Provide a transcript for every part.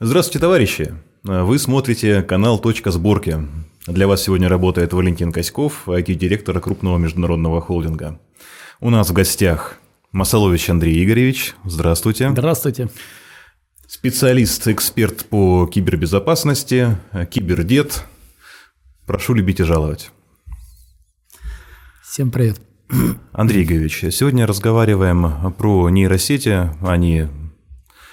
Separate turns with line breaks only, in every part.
Здравствуйте, товарищи! Вы смотрите канал «Точка сборки». Для вас сегодня работает Валентин Коськов, IT-директор крупного международного холдинга. У нас в гостях Масалович Андрей Игоревич. Здравствуйте.
Здравствуйте.
Специалист, эксперт по кибербезопасности, кибердед. Прошу любить и жаловать.
Всем привет.
Андрей Игоревич, сегодня разговариваем про нейросети. Они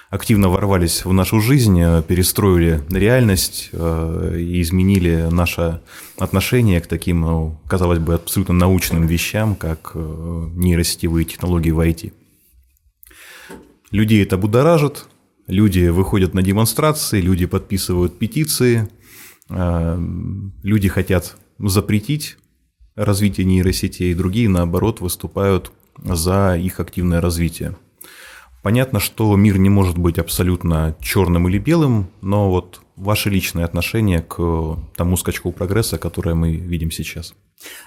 активно ворвались в нашу жизнь, э, перестроили реальность э, и изменили наше отношение к таким, ну, казалось бы, абсолютно научным вещам, как э, нейросетевые технологии в IT. Людей это будоражит, люди выходят на демонстрации, люди подписывают петиции, люди хотят запретить развитие нейросетей, другие, наоборот, выступают за их активное развитие. Понятно, что мир не может быть абсолютно черным или белым, но вот ваше личное отношение к тому скачку прогресса, которое мы видим сейчас?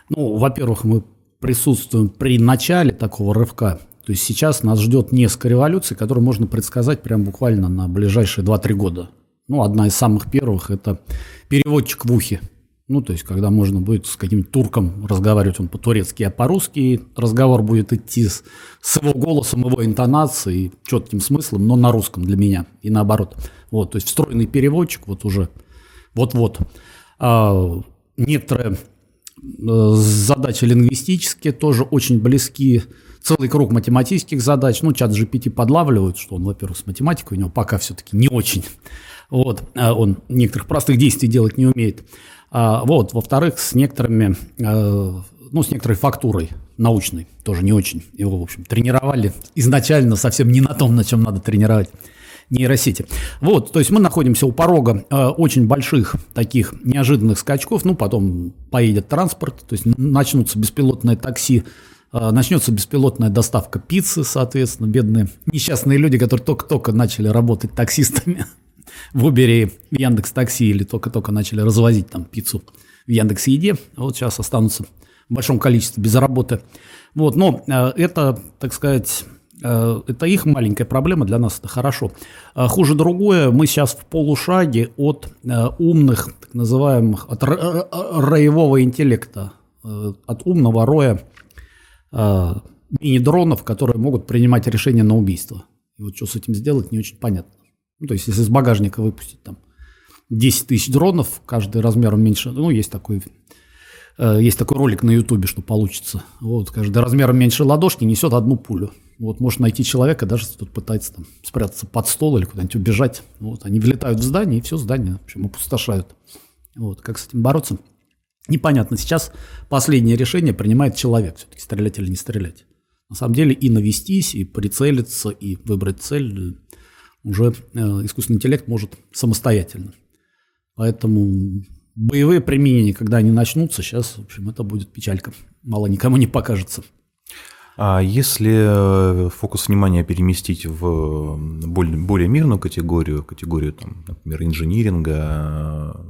Ну, во-первых, мы присутствуем при начале такого рывка. То есть сейчас нас ждет несколько революций, которые можно предсказать прям буквально на ближайшие 2-3 года. Ну, одна из самых первых – это переводчик в ухе. Ну, то есть, когда можно будет с каким-то турком разговаривать, он по-турецки, а по-русски разговор будет идти с, с его голосом, его интонацией, четким смыслом, но на русском для меня и наоборот. Вот, то есть, встроенный переводчик вот уже вот-вот. А, некоторые э, задачи лингвистические тоже очень близки. Целый круг математических задач. Ну, чат GPT подлавливают, что он, во-первых, с математикой у него пока все-таки не очень. Вот, а он некоторых простых действий делать не умеет. А, вот, во-вторых, с некоторыми, э, ну, с некоторой фактурой научной, тоже не очень. Его, в общем, тренировали изначально совсем не на том, на чем надо тренировать нейросети. Вот, то есть мы находимся у порога э, очень больших таких неожиданных скачков, ну, потом поедет транспорт, то есть начнутся беспилотные такси, э, начнется беспилотная доставка пиццы, соответственно, бедные несчастные люди, которые только-только начали работать таксистами, в Uber, в Яндекс Такси или только-только начали развозить там пиццу в Яндекс Еде, а вот сейчас останутся в большом количестве без работы. Вот, но э, это, так сказать, э, это их маленькая проблема, для нас это хорошо. А хуже другое, мы сейчас в полушаге от э, умных, так называемых, от роевого интеллекта, от умного роя мини-дронов, которые могут принимать решения на убийство. И вот что с этим сделать, не очень понятно. Ну, то есть, если из багажника выпустить там 10 тысяч дронов, каждый размером меньше, ну, есть такой, э, есть такой ролик на ютубе, что получится. Вот, каждый размером меньше ладошки несет одну пулю. Вот, может найти человека, даже если тут пытается там спрятаться под стол или куда-нибудь убежать. Вот, они влетают в здание, и все здание, в общем, опустошают. Вот, как с этим бороться? Непонятно. Сейчас последнее решение принимает человек, все-таки стрелять или не стрелять. На самом деле и навестись, и прицелиться, и выбрать цель уже э, искусственный интеллект может самостоятельно. Поэтому боевые применения, когда они начнутся, сейчас, в общем, это будет печалька. Мало никому не покажется.
А если э, фокус внимания переместить в более, более мирную категорию, категорию, там, например, инжиниринга,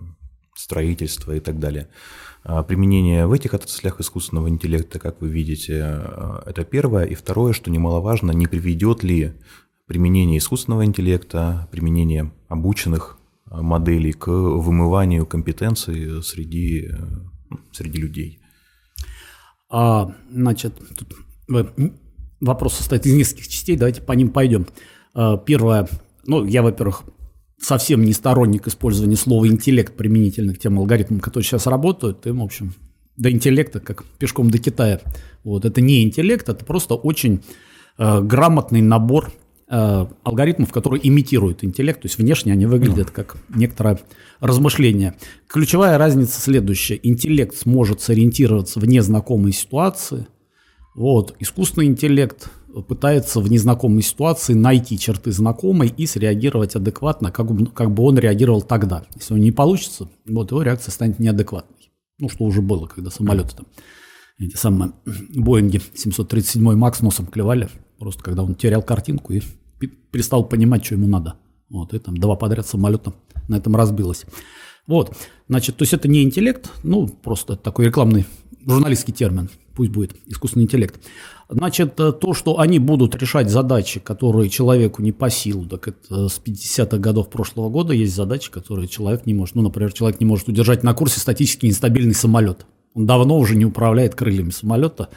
строительства и так далее, а применение в этих отраслях искусственного интеллекта, как вы видите, э, это первое. И второе, что немаловажно, не приведет ли применение искусственного интеллекта, применение обученных э, моделей к вымыванию компетенций среди, э, среди людей.
А, значит, тут вопрос состоит из нескольких частей, давайте по ним пойдем. Первое, ну, я, во-первых, совсем не сторонник использования слова интеллект применительно к тем алгоритмам, которые сейчас работают, им, в общем, до интеллекта, как пешком до Китая. Вот, это не интеллект, это просто очень э, грамотный набор Э, алгоритмов, которые имитируют интеллект, то есть внешне они выглядят как некоторое размышление. Ключевая разница следующая. Интеллект сможет сориентироваться в незнакомой ситуации. Вот. Искусственный интеллект пытается в незнакомой ситуации найти черты знакомой и среагировать адекватно, как бы, как бы он реагировал тогда. Если он не получится, вот его реакция станет неадекватной. Ну, что уже было, когда самолеты там, эти самые Боинги 737 Макс носом клевали, просто когда он терял картинку и перестал понимать, что ему надо. Вот, и там два подряд самолета на этом разбилось. Вот, значит, то есть это не интеллект, ну, просто такой рекламный журналистский термин, пусть будет искусственный интеллект. Значит, э, то, что они будут решать задачи, которые человеку не по силу, так это с 50-х годов прошлого года есть задачи, которые человек не может. Ну, например, человек не может удержать на курсе статически нестабильный самолет. Он давно уже не управляет крыльями самолета.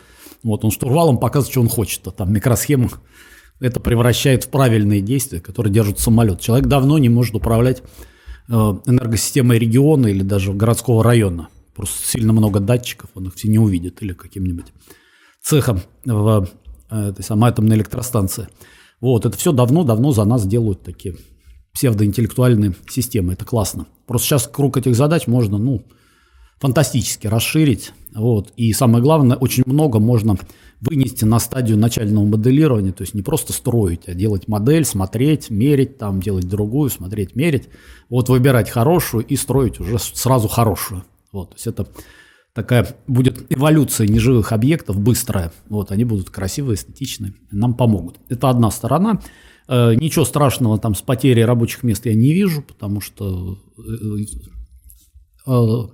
Вот он штурвалом показывает, что он хочет, а там микросхема это превращает в правильные действия, которые держат самолет. Человек давно не может управлять э, энергосистемой региона или даже городского района. Просто сильно много датчиков, он их все не увидит, или каким-нибудь цехом в э, этой самой атомной электростанции. Вот, это все давно-давно за нас делают такие псевдоинтеллектуальные системы. Это классно. Просто сейчас круг этих задач можно, ну, фантастически расширить. Вот. И самое главное, очень много можно вынести на стадию начального моделирования, то есть не просто строить, а делать модель, смотреть, мерить, там делать другую, смотреть, мерить. Вот выбирать хорошую и строить уже сразу хорошую. Вот, то есть это такая будет эволюция неживых объектов быстрая. Вот, они будут красивые, эстетичные, нам помогут. Это одна сторона. Э, ничего страшного там с потерей рабочих мест я не вижу, потому что э, э,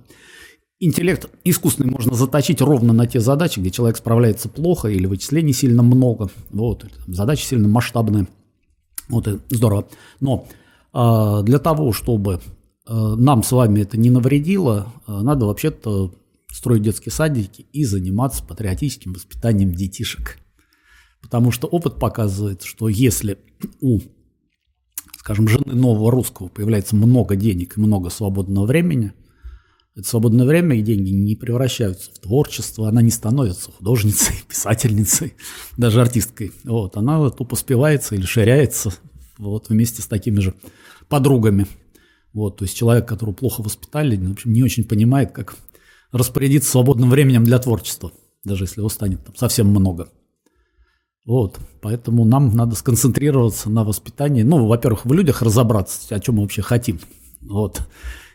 интеллект искусственный можно заточить ровно на те задачи, где человек справляется плохо или вычислений сильно много, вот, задачи сильно масштабные. Вот и здорово. Но э, для того, чтобы э, нам с вами это не навредило, э, надо вообще-то строить детские садики и заниматься патриотическим воспитанием детишек. Потому что опыт показывает, что если у, скажем, жены нового русского появляется много денег и много свободного времени, это свободное время и деньги не превращаются в творчество, она не становится художницей, писательницей, даже артисткой. Вот, она тупо спивается или ширяется вот, вместе с такими же подругами. Вот, то есть человек, которого плохо воспитали, в общем, не очень понимает, как распорядиться свободным временем для творчества, даже если его станет там совсем много. Вот, поэтому нам надо сконцентрироваться на воспитании. Ну, во-первых, в людях разобраться, о чем мы вообще хотим. Вот.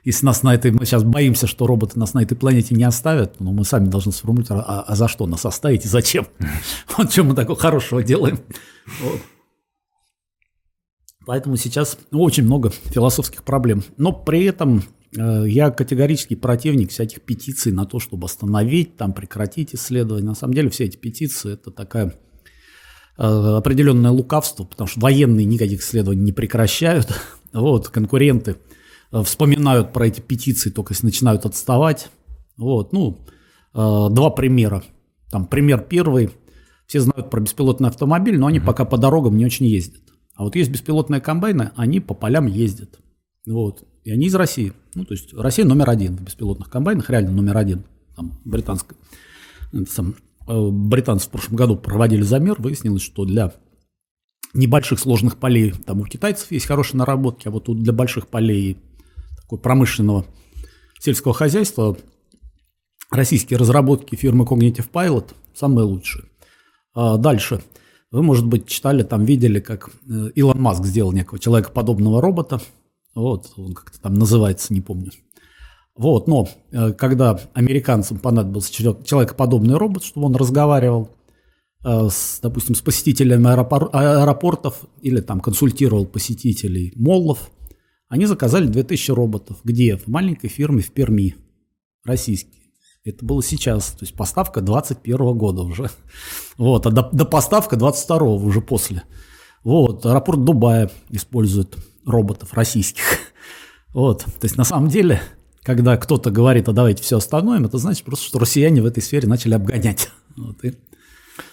Если нас на этой, мы сейчас боимся, что роботы нас на этой планете не оставят, но мы сами должны сформулировать, а, а за что нас оставить и зачем? Вот что мы такого хорошего делаем. Поэтому сейчас очень много философских проблем. Но при этом Э, я категорический противник всяких петиций на то, чтобы остановить, там, прекратить исследования. На самом деле все эти петиции – это такая э, определенное лукавство, потому что военные никаких исследований не прекращают. Вот, конкуренты вспоминают про эти петиции только если начинают отставать. Вот, ну, два примера. Там пример первый. Все знают про беспилотный автомобиль, но они mm-hmm. пока по дорогам не очень ездят. А вот есть беспилотные комбайны, они по полям ездят. Вот. И они из России. Ну, то есть Россия номер один в беспилотных комбайнах, реально номер один. Там, британская. Сам, э, британцы в прошлом году проводили замер, выяснилось, что для небольших сложных полей, там у китайцев есть хорошие наработки, а вот тут для больших полей промышленного сельского хозяйства российские разработки фирмы Cognitive Pilot самые лучшие. А дальше. Вы, может быть, читали, там видели, как э, Илон Маск сделал некого человекоподобного робота, вот, он как-то там называется, не помню. Вот, но э, когда американцам понадобился человекоподобный робот, чтобы он разговаривал э, с, допустим, с посетителями аэропор- аэропортов или там консультировал посетителей моллов, они заказали 2000 роботов. Где? В маленькой фирме в Перми, российские. Это было сейчас, то есть поставка 21 года уже. Вот, а до, до поставка 22 уже после. Вот, аэропорт Дубая использует роботов российских. Вот, то есть на самом деле, когда кто-то говорит, а давайте все остановим, это значит просто, что россияне в этой сфере начали обгонять. Вот, и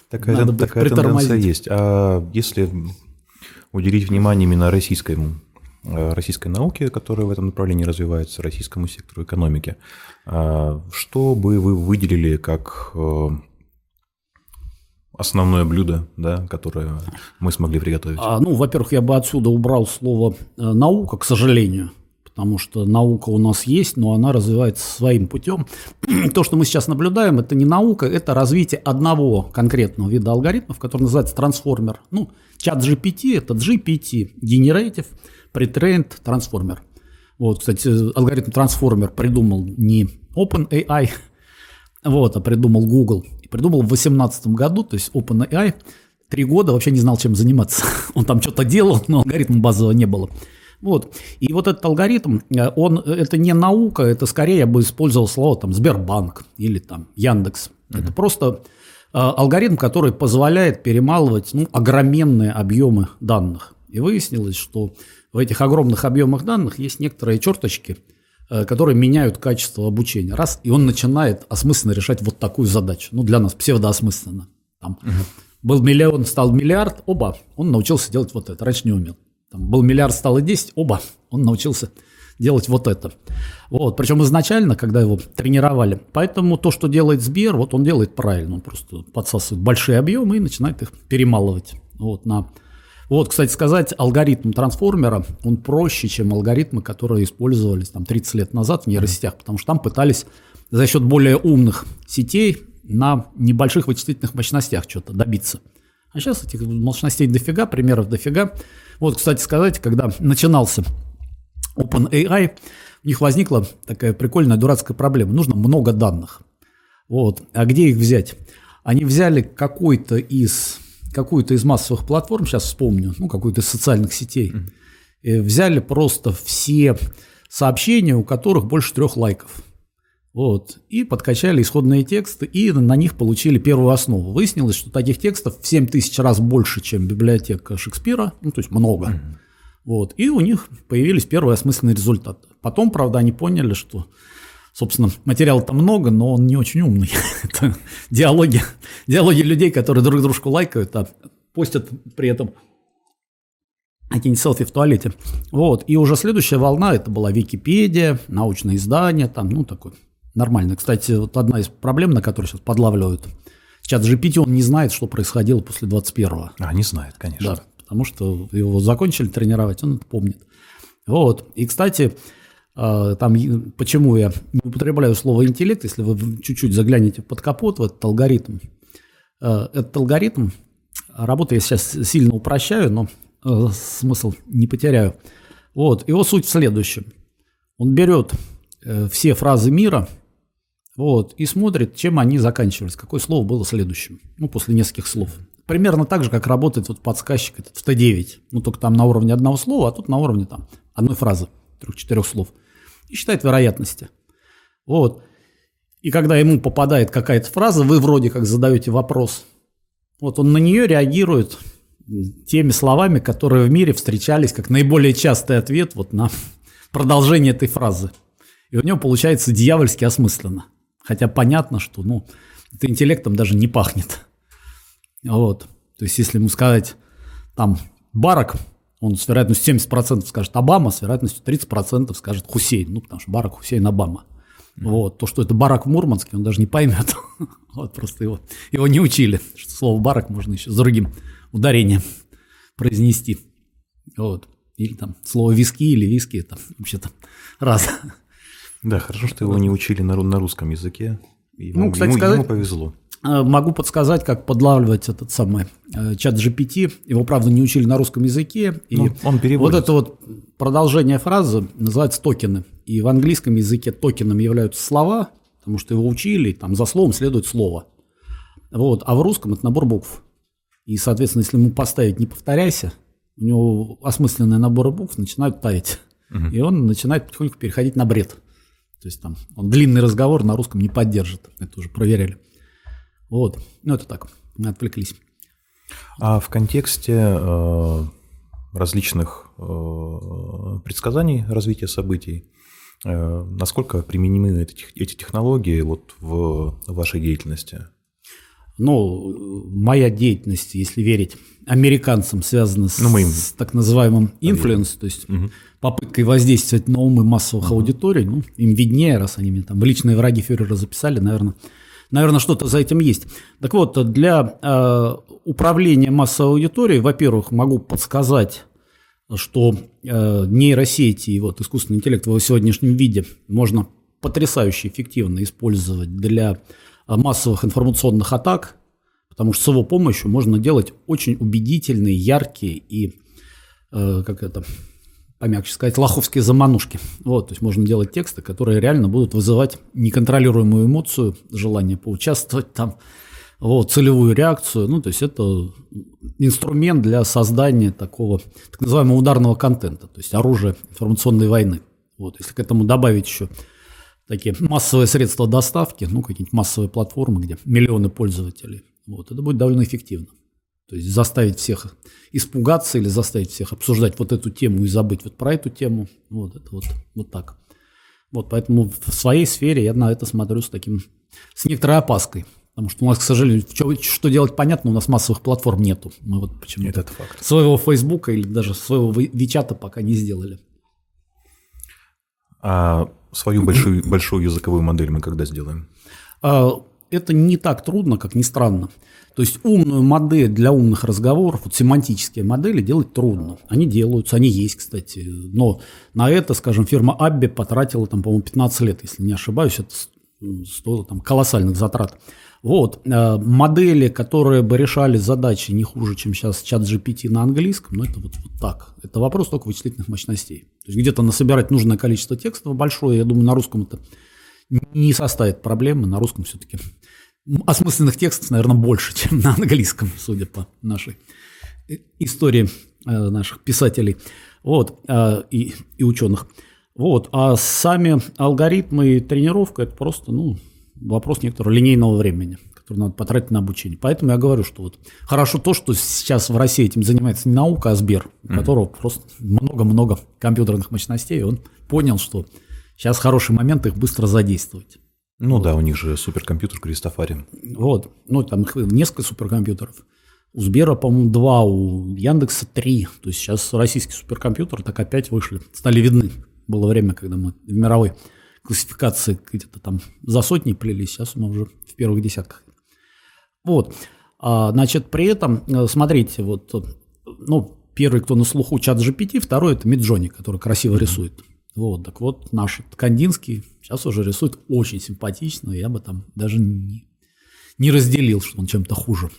такая надо такая тенденция есть. А если уделить внимание именно российскому, российской науке, которая в этом направлении развивается, российскому сектору экономики, а что бы вы выделили как э, основное блюдо, да, которое мы смогли приготовить?
А, ну, во-первых, я бы отсюда убрал слово э, наука, к сожалению, потому что наука у нас есть, но она развивается своим путем. То, что мы сейчас наблюдаем, это не наука, это развитие одного конкретного вида алгоритмов, который называется трансформер. Ну, чат GPT – это GPT, Generative Pre-trained Transformer. Вот, кстати, алгоритм трансформер придумал не OpenAI, вот, а придумал Google придумал в 2018 году, то есть OpenAI три года вообще не знал, чем заниматься. Он там что-то делал, но алгоритма базового не было. Вот. И вот этот алгоритм, э, он, это не наука, это скорее я бы использовал слово там Сбербанк или там Яндекс. Uh-huh. Это просто э, алгоритм, который позволяет перемалывать ну, огроменные объемы данных. И выяснилось, что в этих огромных объемах данных есть некоторые черточки, э, которые меняют качество обучения. Раз, и он начинает осмысленно решать вот такую задачу. Ну, для нас псевдоосмысленно. Там, uh-huh. Был миллион, стал миллиард, оба, он научился делать вот это, раньше не умел. Там был миллиард, стало 10, оба, он научился делать вот это. Вот, причем изначально, когда его тренировали. Поэтому то, что делает Сбер, вот он делает правильно, он просто подсасывает большие объемы и начинает их перемалывать. Вот, на... вот, кстати сказать, алгоритм трансформера, он проще, чем алгоритмы, которые использовались там 30 лет назад в нейросетях, потому что там пытались за счет более умных сетей на небольших вычислительных мощностях что-то добиться. А сейчас этих мощностей дофига, примеров дофига. Вот, кстати сказать, когда начинался OpenAI, у них возникла такая прикольная дурацкая проблема. Нужно много данных. Вот. А где их взять? Они взяли какой-то из, какую-то из массовых платформ, сейчас вспомню, ну, какую-то из социальных сетей, mm-hmm. взяли просто все сообщения, у которых больше трех лайков. Вот. И подкачали исходные тексты, и на них получили первую основу. Выяснилось, что таких текстов в 7 тысяч раз больше, чем библиотека Шекспира, ну, то есть много. Mm-hmm. Вот. И у них появились первые осмысленные результаты. Потом, правда, они поняли, что, собственно, материала-то много, но он не очень умный. Это диалоги, диалоги людей, которые друг дружку лайкают, а постят при этом какие-нибудь селфи в туалете. Вот. И уже следующая волна, это была Википедия, научное издание, там, ну, такой Нормально. Кстати, вот одна из проблем, на которую сейчас подлавливают чат GPT, он не знает, что происходило после 21-го.
А, не знает, конечно.
Да, потому что его закончили тренировать, он это помнит. Вот. И, кстати, там, почему я не употребляю слово интеллект, если вы чуть-чуть заглянете под капот в этот алгоритм. А, этот алгоритм, работу я сейчас сильно упрощаю, но а, смысл не потеряю. Вот, его суть в следующем. Он берет э, все фразы мира – вот, и смотрит, чем они заканчивались, какое слово было следующим, ну, после нескольких слов. Примерно так же, как работает вот подсказчик этот в Т9, ну, только там на уровне одного слова, а тут на уровне там одной фразы, трех-четырех слов. И считает вероятности. Вот. И когда ему попадает какая-то фраза, вы вроде как задаете вопрос, вот он на нее реагирует теми словами, которые в мире встречались как наиболее частый ответ вот на продолжение этой фразы. И у него получается дьявольски осмысленно. Хотя понятно, что ну, это интеллектом даже не пахнет. Вот. То есть, если ему сказать, там, Барак, он с вероятностью 70% скажет Обама, с вероятностью 30% скажет Хусейн. Ну, потому что Барак, Хусейн, Обама. Mm-hmm. Вот. То, что это Барак в Мурманске, он даже не поймет. вот просто его, его не учили, что слово Барак можно еще с другим ударением произнести. Вот. Или там слово виски или виски, это вообще-то раз.
Да, хорошо, что его не учили на, на русском языке.
Ему, ну, кстати ему, сказать, ему повезло. Э, могу подсказать, как подлавливать этот самый э, чат GPT. Его, правда, не учили на русском языке. И ну, он переводит. Вот это вот продолжение фразы называется токены. И в английском языке токеном являются слова, потому что его учили, там за словом следует слово. Вот. А в русском это набор букв. И, соответственно, если ему поставить «не повторяйся», у него осмысленные наборы букв начинают таять. Угу. И он начинает потихоньку переходить на бред. То есть там он длинный разговор на русском не поддержит. Это уже проверяли. Вот. Ну, это так. Мы отвлеклись.
А в контексте э, различных э, предсказаний развития событий, э, насколько применимы эти, эти технологии вот в вашей деятельности?
Ну, моя деятельность, если верить американцам, связана с, ну, мы им с так называемым influence, то есть угу. попыткой воздействовать на умы массовых угу. аудиторий. Ну, им виднее, раз они мне там в личные враги фюрера записали, наверное, наверное, что-то за этим есть. Так вот, для э, управления массовой аудиторией, во-первых, могу подсказать, что э, нейросети и вот искусственный интеллект в его сегодняшнем виде можно потрясающе эффективно использовать для массовых информационных атак, потому что с его помощью можно делать очень убедительные, яркие и, э, как это, помягче сказать, лоховские заманушки. Вот, то есть можно делать тексты, которые реально будут вызывать неконтролируемую эмоцию, желание поучаствовать там, вот, целевую реакцию. Ну, то есть это инструмент для создания такого так называемого ударного контента, то есть оружие информационной войны. Вот, если к этому добавить еще такие массовые средства доставки, ну, какие-нибудь массовые платформы, где миллионы пользователей, вот, это будет довольно эффективно. То есть заставить всех испугаться или заставить всех обсуждать вот эту тему и забыть вот про эту тему, вот это вот, вот так. Вот, поэтому в своей сфере я на это смотрю с таким, с некоторой опаской. Потому что у нас, к сожалению, что, что делать понятно, у нас массовых платформ нету. Мы вот почему
Этот факт.
своего Фейсбука или даже своего Вичата пока не сделали.
А свою большую, большую языковую модель мы когда сделаем?
А, это не так трудно, как ни странно. То есть умную модель для умных разговоров, вот семантические модели делать трудно. Они делаются, они есть, кстати. Но на это, скажем, фирма Абби потратила, там, по-моему, 15 лет, если не ошибаюсь, это стоило там колоссальных затрат. Вот, э, модели, которые бы решали задачи не хуже, чем сейчас чат GPT на английском, ну это вот, вот так. Это вопрос только вычислительных мощностей. То есть где-то насобирать нужное количество текстов большое, я думаю, на русском это не составит проблемы, на русском все-таки осмысленных текстов, наверное, больше, чем на английском, судя по нашей истории э, наших писателей вот, э, и, и ученых. Вот. А сами алгоритмы и тренировка – это просто ну, вопрос некоторого линейного времени, который надо потратить на обучение. Поэтому я говорю, что вот хорошо то, что сейчас в России этим занимается не наука, а Сбер, у mm-hmm. которого просто много-много компьютерных мощностей, и он понял, что сейчас хороший момент их быстро задействовать.
Ну вот. да, у них же суперкомпьютер Кристофари.
Вот, ну там несколько суперкомпьютеров. У Сбера, по-моему, два, у Яндекса три. То есть сейчас российские суперкомпьютеры так опять вышли, стали видны. Было время, когда мы в мировой классификации где-то там за сотни плелись, сейчас мы уже в первых десятках. Вот. А, значит, при этом, э, смотрите, вот, ну, первый, кто на слуху, чат GPT, второй – это Миджони, который красиво рисует. Вот, так вот, наш Кандинский сейчас уже рисует очень симпатично, я бы там даже не, не разделил, что он чем-то хуже.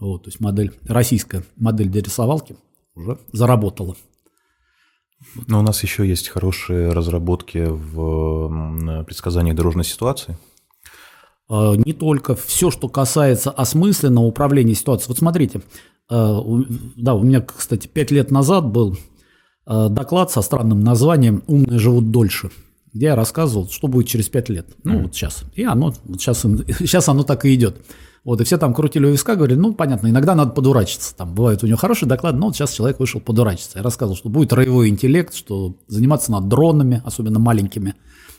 Вот, то есть модель, российская модель для рисовалки уже заработала.
Но у нас еще есть хорошие разработки в предсказании дорожной ситуации.
А, не только. Все, что касается осмысленного управления ситуацией. Вот смотрите, а, да, у меня, кстати, пять лет назад был доклад со странным названием «Умные живут дольше», где я рассказывал, что будет через пять лет. Ну, mm-hmm. вот сейчас. И оно, вот сейчас, сейчас оно так и идет. Вот, и все там крутили у виска, говорили, ну, понятно, иногда надо подурачиться. Там бывает у него хороший доклад, но вот сейчас человек вышел подурачиться. Я рассказывал, что будет роевой интеллект, что заниматься надо дронами, особенно маленькими.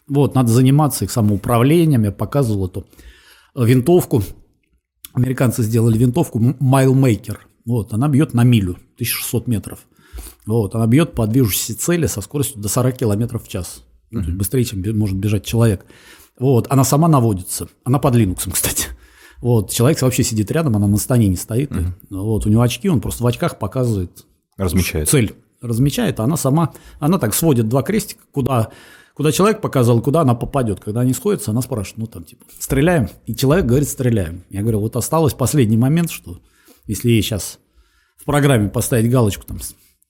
Вот, надо заниматься их самоуправлением. Я показывал эту винтовку. Американцы сделали винтовку Майлмейкер. Вот, она бьет на милю, 1600 метров. Вот, она бьет по движущейся цели со скоростью до 40 километров в час. Mm-hmm. Быстрее, чем может бежать человек. Вот, она сама наводится. Она под Linux, кстати. Вот, человек вообще сидит рядом, она на стане не стоит. Угу. Вот, у него очки, он просто в очках показывает
Размечает.
цель. Размечает, а она сама, она так сводит два крестика, куда, куда человек показал, куда она попадет. Когда они сходятся, она спрашивает, ну там типа, стреляем? И человек говорит, стреляем. Я говорю, вот осталось последний момент, что если ей сейчас в программе поставить галочку, там,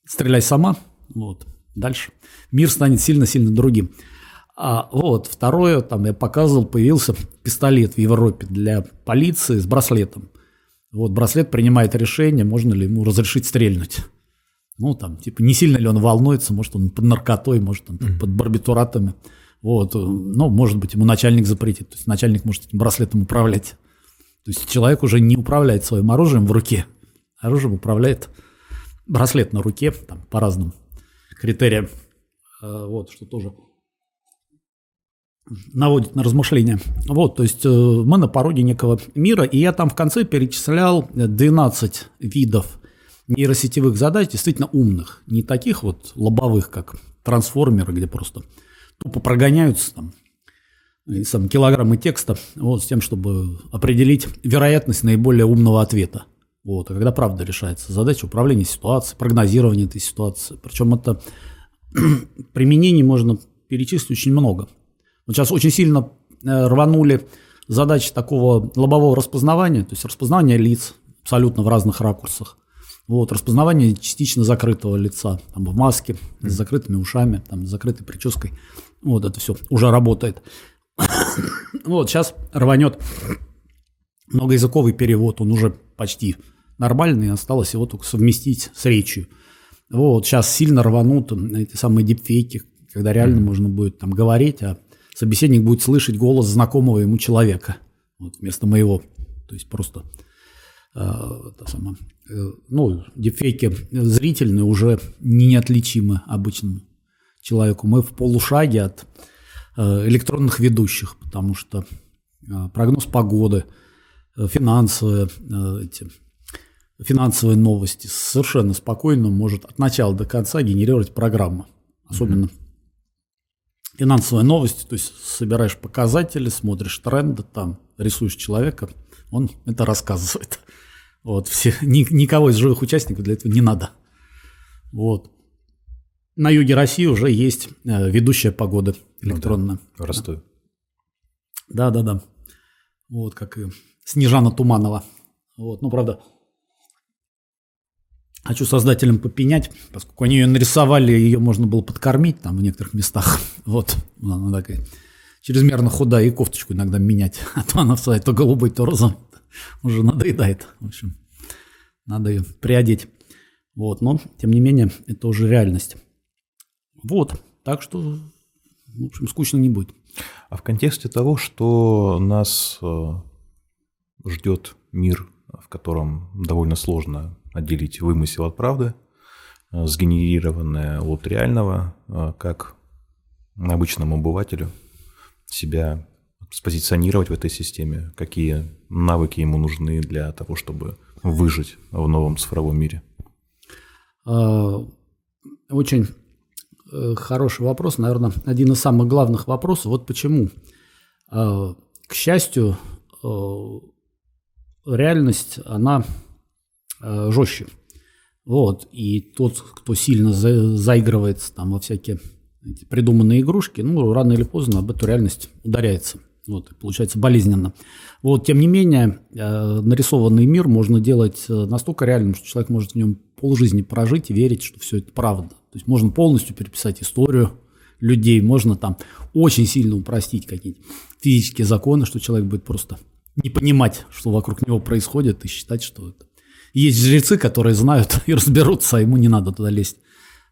стреляй сама, вот, дальше мир станет сильно-сильно другим. А вот второе, там я показывал, появился пистолет в Европе для полиции с браслетом. Вот браслет принимает решение, можно ли ему разрешить стрельнуть. Ну, там, типа, не сильно ли он волнуется, может, он под наркотой, может, он mm-hmm. под барбитуратами. Вот, ну, может быть, ему начальник запретит. То есть начальник может этим браслетом управлять. То есть человек уже не управляет своим оружием в руке. Оружием управляет браслет на руке, там, по разным критериям. А, вот, что тоже наводит на размышления. Вот, то есть э, мы на пороге некого мира, и я там в конце перечислял 12 видов нейросетевых задач, действительно умных, не таких вот лобовых, как трансформеры, где просто тупо прогоняются там сам килограммы текста, вот, с тем, чтобы определить вероятность наиболее умного ответа. Вот, а когда правда решается задача управления ситуацией, прогнозирования этой ситуации. Причем это применений можно перечислить очень много. Вот сейчас очень сильно э, рванули задачи такого лобового распознавания, то есть распознавание лиц абсолютно в разных ракурсах. Вот, распознавание частично закрытого лица, там, в маске, с закрытыми ушами, там, с закрытой прической. Вот это все уже работает. вот, сейчас рванет многоязыковый перевод, он уже почти нормальный, осталось его только совместить с речью. Вот, сейчас сильно рванут эти самые дипфейки, когда реально mm-hmm. можно будет там говорить, а собеседник будет слышать голос знакомого ему человека вот, вместо моего. То есть просто э, самое, э, ну, дипфейки зрительные уже неотличимы обычному человеку. Мы в полушаге от э, электронных ведущих, потому что э, прогноз погоды, э, финансовые э, эти финансовые новости совершенно спокойно может от начала до конца генерировать программа. Особенно mm-hmm. финансовые новости, то есть собираешь показатели, смотришь тренды, там рисуешь человека, он это рассказывает. Вот, все, ни, никого из живых участников для этого не надо. Вот. На юге России уже есть э, ведущая погода электронная. Ну
да, в Ростове.
Да, да, да. Вот как и Снежана Туманова. Вот, ну, правда, Хочу создателям попенять, поскольку они ее нарисовали, ее можно было подкормить там в некоторых местах. Вот, она такая чрезмерно худая, и кофточку иногда менять. А то она встает то голубой, то розовый. Уже надоедает. В общем, надо ее приодеть. Вот, но, тем не менее, это уже реальность. Вот, так что, в общем, скучно не будет.
А в контексте того, что нас э, ждет мир, в котором довольно сложно отделить вымысел от правды, э, сгенерированное от реального, э, как обычному обывателю себя спозиционировать в этой системе, какие навыки ему нужны для того, чтобы выжить в новом цифровом мире?
А, очень э, хороший вопрос, наверное, один из самых главных вопросов. Вот почему. А, к счастью, реальность, она жестче. Вот, и тот, кто сильно за, заигрывается там во всякие эти придуманные игрушки, ну, рано или поздно об эту реальность ударяется. Вот, получается болезненно. Вот, тем не менее, э, нарисованный мир можно делать э, настолько реальным, что человек может в нем полжизни прожить и верить, что все это правда. То есть можно полностью переписать историю людей, можно там очень сильно упростить какие-нибудь физические законы, что человек будет просто не понимать, что вокруг него происходит, и считать, что это есть жрецы, которые знают и разберутся, а ему не надо туда лезть.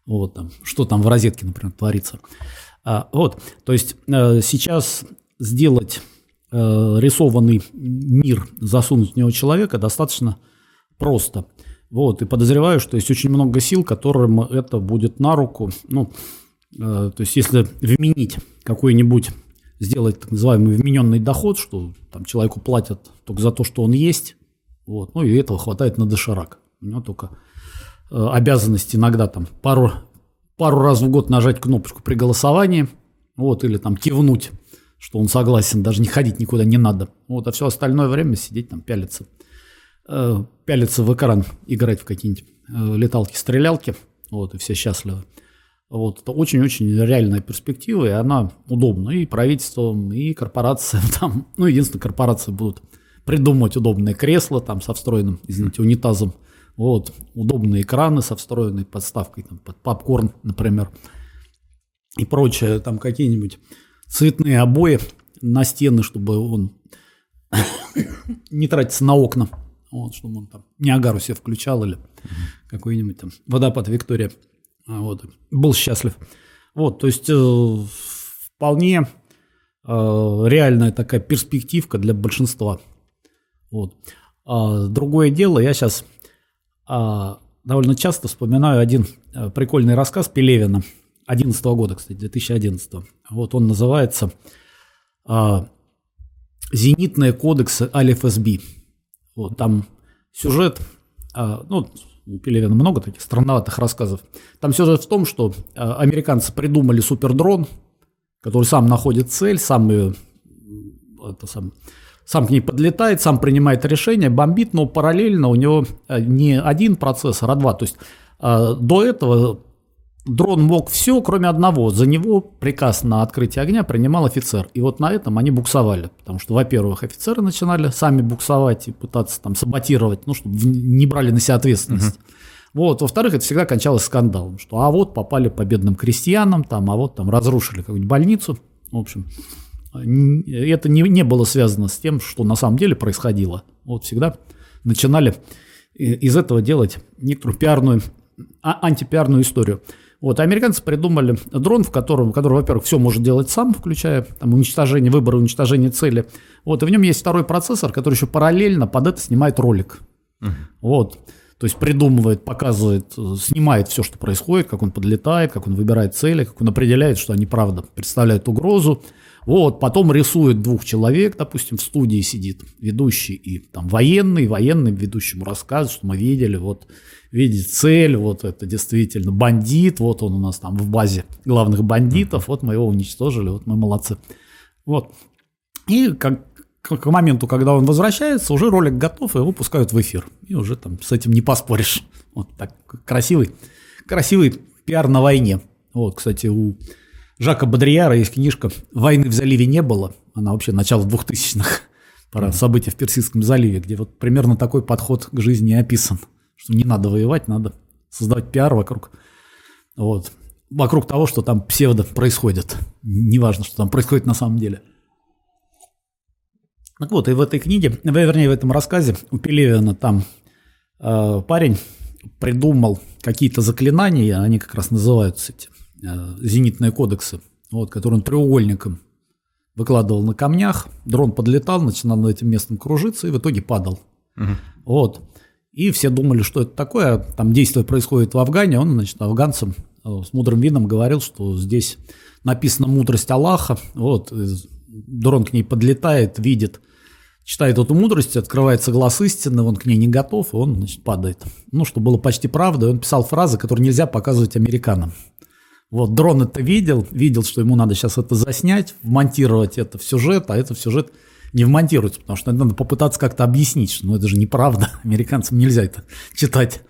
Вот там, что там в розетке, например, творится. А, вот, то есть э, сейчас сделать э, рисованный мир, засунуть в него человека достаточно просто. Вот, и подозреваю, что есть очень много сил, которым это будет на руку. Ну, э, то есть если вменить какой-нибудь, сделать так называемый вмененный доход, что там человеку платят только за то, что он есть, вот. Ну и этого хватает на доширак. У него только э, обязанность иногда там пару, пару раз в год нажать кнопочку при голосовании, вот, или там кивнуть, что он согласен, даже не ходить никуда не надо. Вот, а все остальное время сидеть там пялиться, э, пялиться в экран, играть в какие-нибудь э, леталки-стрелялки, вот, и все счастливы. Вот, это очень-очень реальная перспектива, и она удобна и правительством, и корпорациям там. Ну, единственное, корпорации будут придумать удобное кресло там со встроенным, извините, унитазом, вот, удобные экраны со встроенной подставкой там, под попкорн, например, и прочее, там какие-нибудь цветные обои на стены, чтобы он не тратиться на окна, вот, чтобы он там не агару себе включал или какой-нибудь там водопад Виктория, а, вот, был счастлив. Вот, то есть э, вполне э, реальная такая перспективка для большинства вот. А, другое дело, я сейчас а, довольно часто вспоминаю один а, прикольный рассказ Пелевина, 11 года, кстати, 2011. Вот он называется а, «Зенитные кодексы Алиф-СБ». Вот, там сюжет, а, ну, у Пелевина много таких странноватых рассказов. Там сюжет в том, что а, американцы придумали супердрон, который сам находит цель, сам ее это сам, сам к ней подлетает, сам принимает решение, бомбит, но параллельно у него э, не один процессор, а два. То есть э, до этого дрон мог все, кроме одного. За него приказ на открытие огня принимал офицер. И вот на этом они буксовали. Потому что, во-первых, офицеры начинали сами буксовать и пытаться там саботировать, ну, чтобы не брали на себя ответственность. Вот, во-вторых, это всегда кончалось скандалом, что а вот попали по бедным крестьянам, там, а вот там разрушили какую-нибудь больницу, в общем. Это не, не было связано с тем, что на самом деле происходило. Вот всегда начинали из этого делать некоторую пиарную, а, антипиарную историю. Вот, американцы придумали дрон, в котором, который, во-первых, все может делать сам, включая там, уничтожение выбора, уничтожение цели. Вот, и в нем есть второй процессор, который еще параллельно под это снимает ролик. Uh-huh. Вот. То есть придумывает, показывает, снимает все, что происходит, как он подлетает, как он выбирает цели, как он определяет, что они правда представляют угрозу. Вот, потом рисует двух человек, допустим, в студии сидит ведущий и там военный, военный ведущему рассказывает, что мы видели, вот видеть цель, вот это действительно бандит, вот он у нас там в базе главных бандитов, вот мы его уничтожили, вот мы молодцы. Вот. И как, к моменту, когда он возвращается, уже ролик готов, и его пускают в эфир. И уже там с этим не поспоришь. Вот так красивый, красивый пиар на войне. Вот, кстати, у Жака Бодрияра есть книжка «Войны в заливе не было». Она вообще начало 2000-х, про события в Персидском заливе, где вот примерно такой подход к жизни описан, что не надо воевать, надо создавать пиар вокруг, вот, вокруг того, что там псевдо происходит. Неважно, что там происходит на самом деле. Так вот, и в этой книге, вернее, в этом рассказе у Пелевина там э, парень придумал какие-то заклинания, они как раз называются эти зенитные кодексы, вот, которые он треугольником выкладывал на камнях, дрон подлетал, начинал над этим местом кружиться и в итоге падал. Угу. Вот. И все думали, что это такое. Там действие происходит в Афгане. Он, значит, афганцам э, с мудрым видом говорил, что здесь написана мудрость Аллаха. Вот. Дрон к ней подлетает, видит, читает эту мудрость, открывается глаз истины, он к ней не готов, и он, значит, падает. Ну, что было почти правдой. Он писал фразы, которые нельзя показывать американам. Вот дрон это видел, видел, что ему надо сейчас это заснять, вмонтировать это в сюжет, а это в сюжет не вмонтируется, потому что надо попытаться как-то объяснить, что ну, это же неправда, американцам нельзя это читать.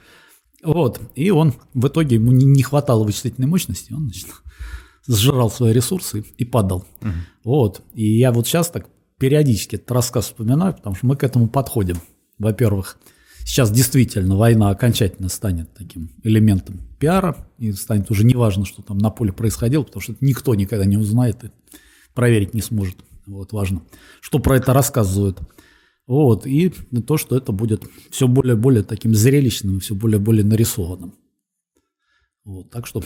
Вот, и он в итоге ему не, хватало вычислительной мощности, он значит, сжирал свои ресурсы и падал. Угу. Вот, и я вот сейчас так периодически этот рассказ вспоминаю, потому что мы к этому подходим. Во-первых, сейчас действительно война окончательно станет таким элементом пиара, и станет уже неважно, что там на поле происходило, потому что никто никогда не узнает и проверить не сможет. Вот важно, что про это рассказывают. Вот, и то, что это будет все более и более таким зрелищным, все более и более нарисованным. Вот, так что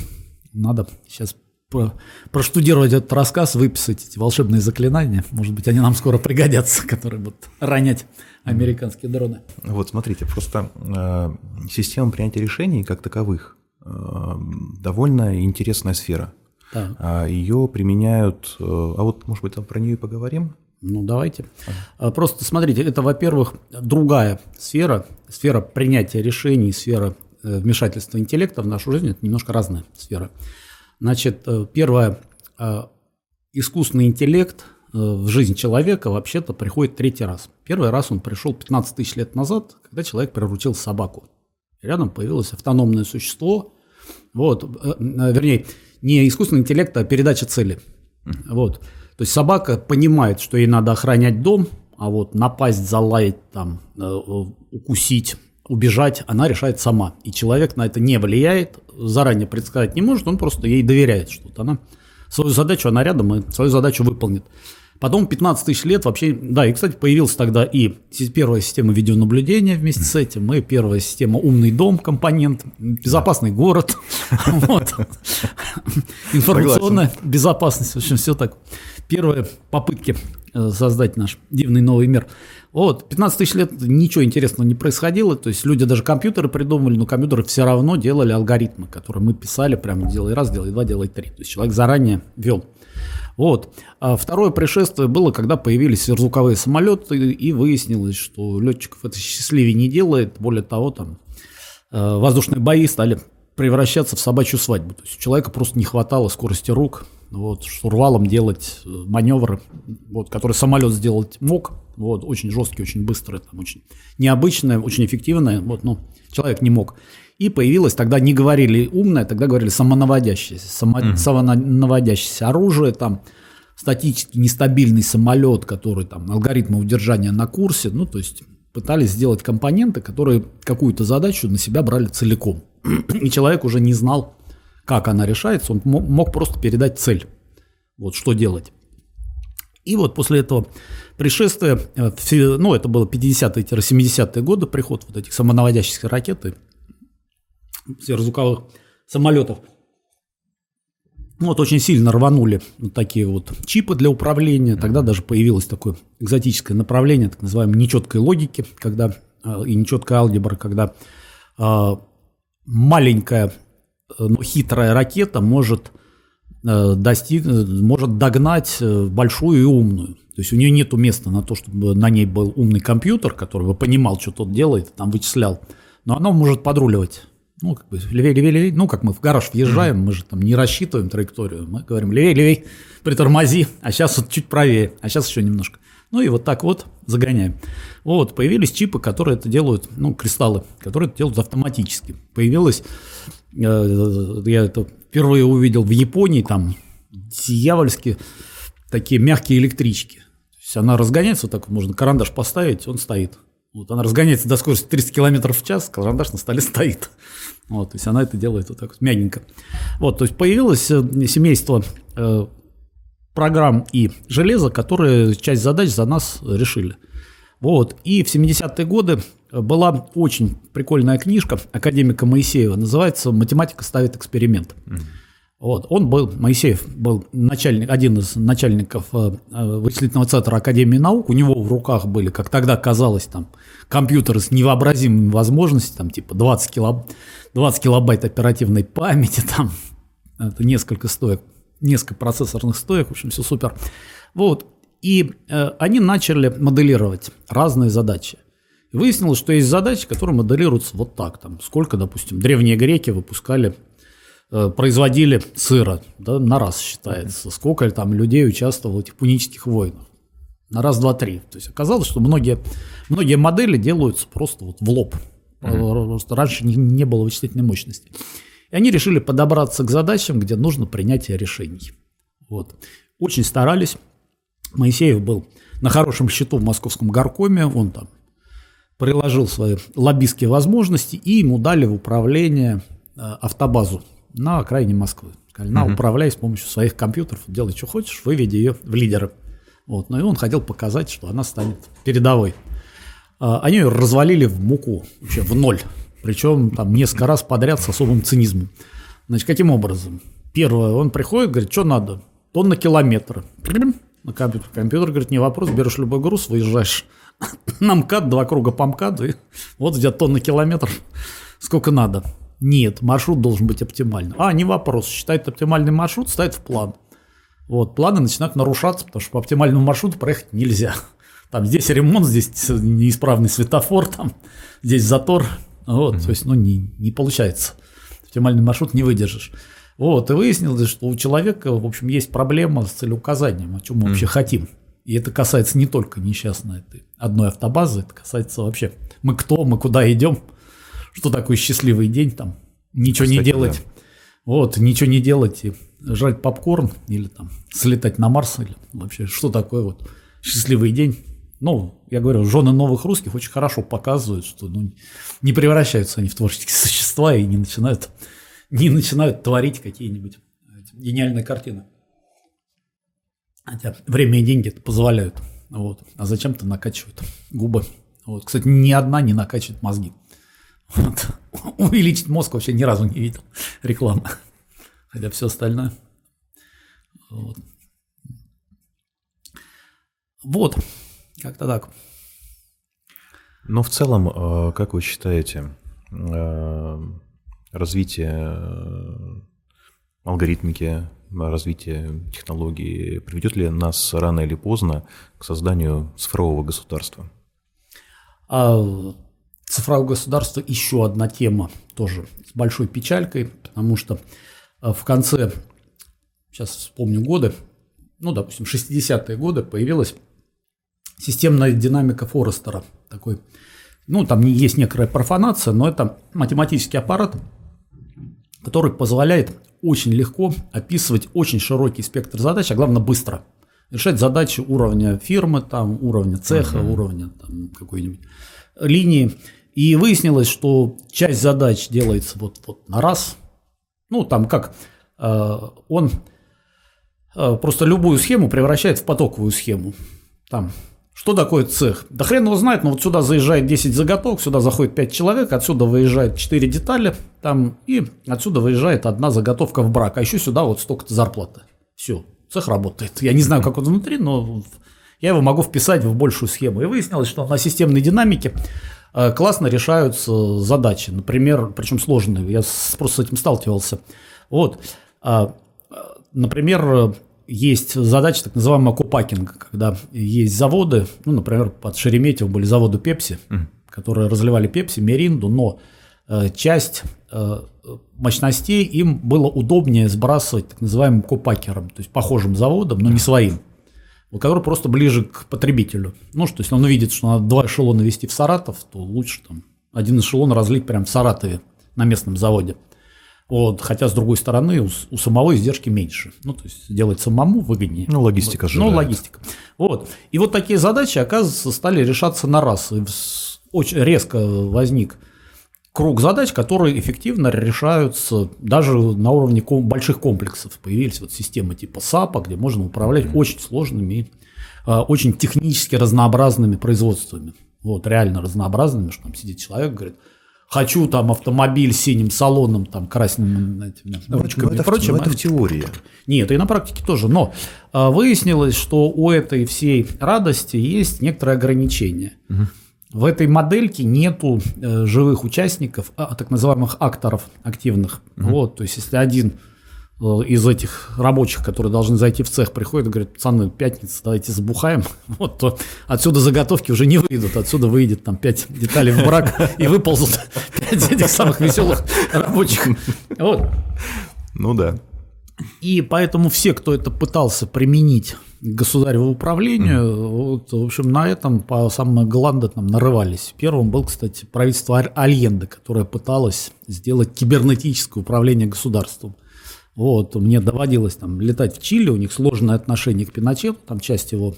надо сейчас про, проштудировать этот рассказ, выписать эти волшебные заклинания. Может быть, они нам скоро пригодятся, которые будут ранять американские дроны.
Вот смотрите, просто э, система принятия решений как таковых довольно интересная сфера. Да. А ее применяют, э, а вот, может быть, про нее и поговорим?
Ну, давайте. Ага. Просто смотрите, это, во-первых, другая сфера, сфера принятия решений, сфера э, вмешательства интеллекта в нашу жизнь, это немножко разная сфера. Значит, э, первое, искусственный интеллект – в жизнь человека вообще-то приходит третий раз. Первый раз он пришел 15 тысяч лет назад, когда человек приручил собаку. Рядом появилось автономное существо, вот, э, э, вернее, не искусственный интеллект, а передача цели. Вот. То есть собака понимает, что ей надо охранять дом, а вот напасть, залаять, там, укусить, убежать, она решает сама. И человек на это не влияет, заранее предсказать не может, он просто ей доверяет что-то. Она свою задачу, она рядом и свою задачу выполнит. Потом 15 тысяч лет вообще, да, и, кстати, появился тогда и первая система видеонаблюдения вместе с этим, и первая система умный дом, компонент, безопасный город, информационная безопасность, в общем, все так. Первые попытки э, создать наш дивный новый мир. Вот, 15 тысяч лет ничего интересного не происходило, то есть люди даже компьютеры придумывали, но компьютеры все равно делали алгоритмы, которые мы писали, прямо делай раз, делай два, делай три. То есть человек заранее вел. Вот. А второе пришествие было, когда появились сверхзвуковые самолеты, и выяснилось, что летчиков это счастливее не делает. Более того, там э, воздушные бои стали превращаться в собачью свадьбу. То есть у человека просто не хватало скорости рук, вот, штурвалом делать э, маневры, вот, который самолет сделать мог, вот, очень жесткий, очень быстрый, там, очень необычное, очень эффективное, вот, но человек не мог. И появилось, тогда не говорили умное, тогда говорили самонаводящееся, само, mm самонаводящееся оружие, там, статически нестабильный самолет, который там, алгоритмы удержания на курсе, ну, то есть пытались сделать компоненты, которые какую-то задачу на себя брали целиком. И человек уже не знал, как она решается, он мог просто передать цель, вот что делать. И вот после этого пришествия, э, ну, это было 50-70-е годы, приход вот этих самонаводящихся ракет и сверхзвуковых самолетов, вот очень сильно рванули вот такие вот чипы для управления. Тогда даже появилось такое экзотическое направление, так называемой нечеткой логики, когда э, и нечеткая алгебра, когда э, маленькая, но хитрая ракета может Э, достиг, может догнать э, большую и умную. То есть у нее нет места на то, чтобы на ней был умный компьютер, который бы понимал, что тот делает, там вычислял. Но она может подруливать. Ну, как бы левее, левее, левее. Ну, как мы в гараж въезжаем, мы же там не рассчитываем траекторию. Мы говорим левее, левее, притормози, а сейчас вот чуть правее, а сейчас еще немножко. Ну и вот так вот загоняем. Вот, появились чипы, которые это делают, ну, кристаллы, которые это делают автоматически. Появилась, э, я это впервые увидел в Японии, там дьявольски такие мягкие электрички. То есть она разгоняется, вот так можно карандаш поставить, он стоит. Вот она разгоняется до скорости 300 км в час, карандаш на столе стоит. Вот, то есть она это делает вот так вот мягенько. Вот, то есть появилось э, семейство э, программ и железа, которые часть задач за нас решили. Вот. И в 70-е годы была очень прикольная книжка академика Моисеева, называется «Математика ставит эксперимент». Вот, он был, Моисеев был начальник, один из начальников э, вычислительного центра Академии наук, у него в руках были, как тогда казалось, там, компьютеры с невообразимыми возможностями, там, типа 20, кило, 20 килобайт оперативной памяти, там, это несколько стоек, несколько процессорных стоек, в общем, все супер. Вот, и э, они начали моделировать разные задачи. И выяснилось, что есть задачи, которые моделируются вот так. Там, сколько, допустим, древние греки выпускали, э, производили сыра, да, на раз считается. Сколько там людей участвовало в этих пунических войнах. На раз, два, три. То есть оказалось, что многие, многие модели делаются просто вот в лоб. Mm-hmm. Просто раньше не, не было вычислительной мощности. И они решили подобраться к задачам, где нужно принятие решений. Вот. Очень старались. Моисеев был на хорошем счету в московском горкоме, он там приложил свои лоббистские возможности, и ему дали в управление э, автобазу на окраине Москвы. Сказали, на, управляй с помощью своих компьютеров, делай, что хочешь, выведи ее в лидеры. Вот. Ну и он хотел показать, что она станет передовой. А, они ее развалили в муку, вообще в ноль. Причем там несколько раз подряд с особым цинизмом. Значит, каким образом? Первое, он приходит, говорит, что надо? Тонна километра. На компьютер. Компьютер говорит, не вопрос, берешь любой груз, выезжаешь на МКАД, два круга по МКАДу, и вот где тонна километр, сколько надо. Нет, маршрут должен быть оптимальным. А, не вопрос, считает оптимальный маршрут, ставит в план. Вот, планы начинают нарушаться, потому что по оптимальному маршруту проехать нельзя. Там здесь ремонт, здесь неисправный светофор, там, здесь затор. Вот, mm-hmm. то есть, ну, не, не получается. Оптимальный маршрут не выдержишь. Вот, и выяснилось, что у человека, в общем, есть проблема с целеуказанием, о чем мы mm-hmm. вообще хотим. И это касается не только несчастной этой одной автобазы, это касается вообще мы кто, мы куда идем, что такое счастливый день, там ничего Кстати, не делать. Да. Вот, ничего не делать и жрать попкорн или там слетать на Марс или вообще что такое вот счастливый день. Ну, я говорю, жены новых русских очень хорошо показывают, что ну, не превращаются они в творческие существа и не начинают, не начинают творить какие-нибудь гениальные картины. Хотя время и деньги это позволяют. Вот. А зачем-то накачивают губы. Вот. Кстати, ни одна не накачивает мозги. Вот. Увеличить мозг вообще ни разу не видел рекламы. Хотя все остальное. Вот. вот. Как-то так.
Но в целом, э, как вы считаете, э, развитие э, алгоритмики развитие технологий приведет ли нас рано или поздно к созданию цифрового государства?
А, цифровое государство еще одна тема тоже с большой печалькой, потому что а, в конце, сейчас вспомню годы, ну, допустим, 60-е годы появилась системная динамика Форестера, такой, ну, там есть некоторая профанация, но это математический аппарат, который позволяет очень легко описывать очень широкий спектр задач, а главное быстро. Решать задачи уровня фирмы, там, уровня цеха, uh-huh. уровня там, какой-нибудь линии. И выяснилось, что часть задач делается вот, вот на раз. Ну, там как э, он э, просто любую схему превращает в потоковую схему. Там что такое цех? Да хрен его знает, но вот сюда заезжает 10 заготовок, сюда заходит 5 человек, отсюда выезжает 4 детали, там, и отсюда выезжает одна заготовка в брак, а еще сюда вот столько-то зарплаты. Все, цех работает. Я не знаю, как он внутри, но я его могу вписать в большую схему. И выяснилось, что на системной динамике классно решаются задачи. Например, причем сложные, я просто с этим сталкивался. Вот, а, например, есть задача так называемого купакинга, когда есть заводы, ну, например, под Шереметьево были заводы Пепси, mm. которые разливали Пепси, Меринду, но э, часть э, мощностей им было удобнее сбрасывать так называемым купакером, то есть похожим заводом, но не своим, который просто ближе к потребителю. Ну, что если он увидит, что надо два эшелона вести в Саратов, то лучше там один эшелон разлить прямо в Саратове на местном заводе. Вот, хотя, с другой стороны, у, у самого издержки меньше. Ну, то есть, делать самому выгоднее.
Ну, логистика же.
Ну, логистика. Вот. И вот такие задачи, оказывается, стали решаться на раз. И очень резко возник круг задач, которые эффективно решаются даже на уровне ком- больших комплексов. Появились вот системы типа САПа, где можно управлять mm-hmm. очень сложными, э, очень технически разнообразными производствами. Вот, реально разнообразными, что там сидит человек, говорит – хочу там автомобиль с синим салоном, там красными этими
ну, ручками это, и прочим. Это в теории.
Нет, и на практике тоже. Но а, выяснилось, что у этой всей радости есть некоторые ограничения. Угу. В этой модельке нету э, живых участников, а, так называемых акторов активных. Угу. Вот, то есть если один Э, из этих рабочих, которые должны зайти в цех, приходят и говорят, пацаны, пятница, давайте забухаем, вот, то отсюда заготовки уже не выйдут, отсюда выйдет там пять деталей в брак и выползут пять этих самых веселых рабочих. Вот.
Ну да.
И поэтому все, кто это пытался применить государеву управлению, mm. вот, в общем, на этом по самым Голланда там нарывались. Первым был, кстати, правительство Альенда, которое пыталось сделать кибернетическое управление государством. Вот, мне доводилось там летать в Чили, у них сложное отношение к Пиночету, там часть его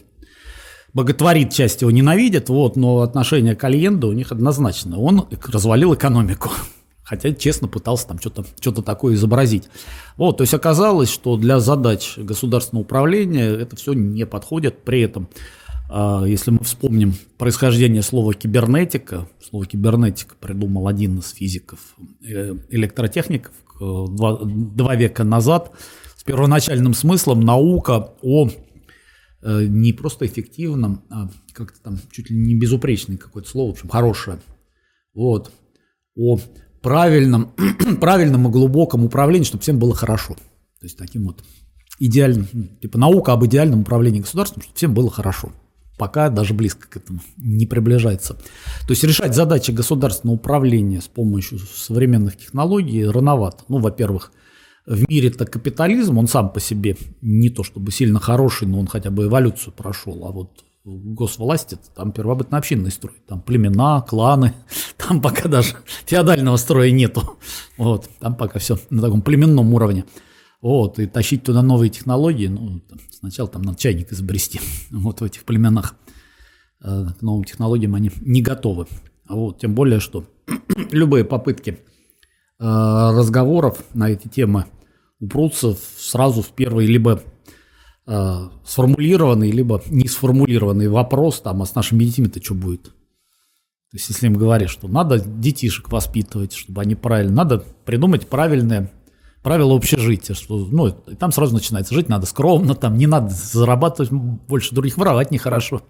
боготворит, часть его ненавидит, вот, но отношение к Альенде у них однозначно. Он развалил экономику, хотя честно пытался там что-то что такое изобразить. Вот, то есть оказалось, что для задач государственного управления это все не подходит. При этом, а, если мы вспомним происхождение слова кибернетика, слово кибернетика придумал один из физиков, э, электротехников, Э, два, два века назад с первоначальным смыслом наука о э, не просто эффективном, а как-то там чуть ли не безупречное какое-то слово, в общем, хорошее, вот, о правильном, правильном и глубоком управлении, чтобы всем было хорошо. То есть таким вот идеальным, ну, типа наука об идеальном управлении государством, чтобы всем было хорошо пока даже близко к этому не приближается. То есть решать задачи государственного управления с помощью современных технологий рановато. Ну, во-первых, в мире-то капитализм, он сам по себе не то чтобы сильно хороший, но он хотя бы эволюцию прошел, а вот госвласти, там первобытно-общинный строй, там племена, кланы, там пока даже феодального строя нету, вот, там пока все на таком племенном уровне. Вот, и тащить туда новые технологии, ну, там, сначала там надо чайник изобрести, вот в этих племенах. Э, к новым технологиям они не готовы. Вот, тем более, что любые попытки э, разговоров на эти темы упрутся сразу в первый либо э, сформулированный, либо не сформулированный вопрос, там, а с нашими детьми-то что будет? То есть, если им говоришь, что надо детишек воспитывать, чтобы они правильно, надо придумать правильное правила общежития, что, ну, там сразу начинается, жить надо скромно, там не надо зарабатывать больше других, воровать нехорошо,